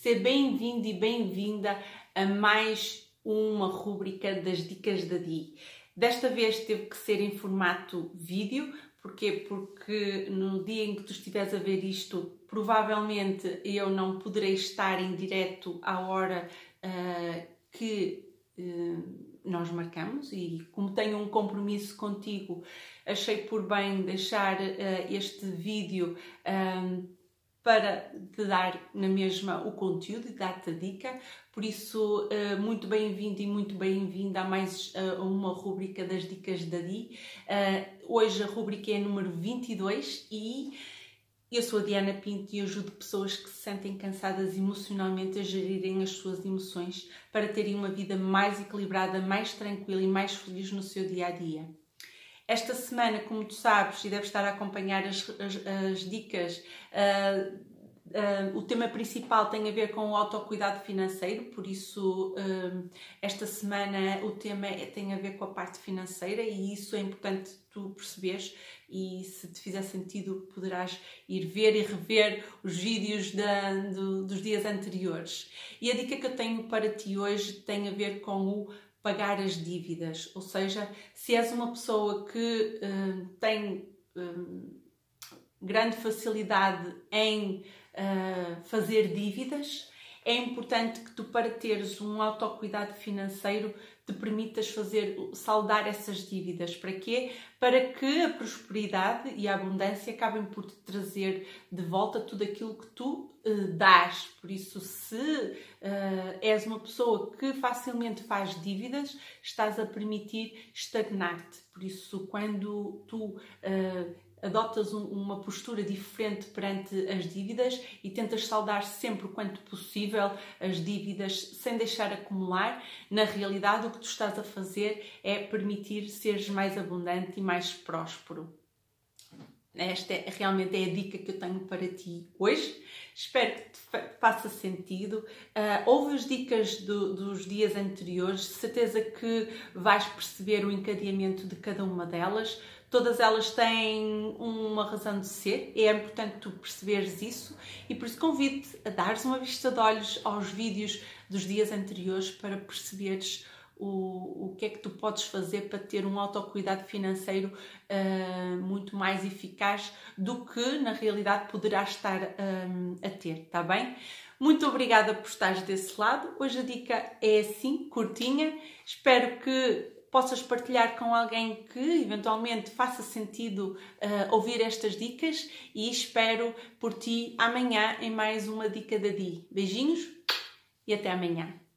Ser bem-vindo e bem-vinda a mais uma rúbrica das Dicas da Di. Desta vez teve que ser em formato vídeo, porquê? Porque no dia em que tu estiveres a ver isto, provavelmente eu não poderei estar em direto à hora uh, que uh, nós marcamos e como tenho um compromisso contigo, achei por bem deixar uh, este vídeo para te dar na mesma o conteúdo e dar-te a dica. Por isso, uh, muito bem-vindo e muito bem-vinda a mais uh, uma rúbrica das dicas da Di. hoje a rúbrica é número 22 e eu sou a Diana Pinto e ajudo pessoas que se sentem cansadas emocionalmente a gerirem as suas emoções para terem uma vida mais equilibrada, mais tranquila e mais feliz no seu dia a dia. Esta semana, como tu sabes, e deves estar a acompanhar as, as, as dicas, uh, Uh, o tema principal tem a ver com o autocuidado financeiro, por isso uh, esta semana o tema é, tem a ver com a parte financeira e isso é importante tu perceberes e se te fizer sentido poderás ir ver e rever os vídeos da, do, dos dias anteriores. E a dica que eu tenho para ti hoje tem a ver com o pagar as dívidas, ou seja, se és uma pessoa que uh, tem grande facilidade em uh, fazer dívidas, é importante que tu, para teres um autocuidado financeiro, te permitas fazer saldar essas dívidas. Para quê? Para que a prosperidade e a abundância acabem por te trazer de volta tudo aquilo que tu uh, dás. Por isso, se uh, és uma pessoa que facilmente faz dívidas, estás a permitir estagnar-te. Por isso, quando tu uh, adotas um, uma postura diferente perante as dívidas e tentas saldar sempre quanto possível as dívidas sem deixar acumular, na realidade o que tu estás a fazer é permitir seres mais abundante e mais próspero. Esta é, realmente é a dica que eu tenho para ti hoje. Espero que te faça sentido. Uh, ouve as dicas do, dos dias anteriores, certeza que vais perceber o encadeamento de cada uma delas. Todas elas têm uma razão de ser, é importante tu perceberes isso. E por isso convido-te a dares uma vista de olhos aos vídeos dos dias anteriores para perceberes o, o que é que tu podes fazer para ter um autocuidado financeiro uh, muito mais eficaz do que na realidade poderás estar um, a ter, tá bem? Muito obrigada por estares desse lado. Hoje a dica é assim, curtinha. Espero que possas partilhar com alguém que eventualmente faça sentido uh, ouvir estas dicas e espero por ti amanhã em mais uma dica da Di. Beijinhos e até amanhã.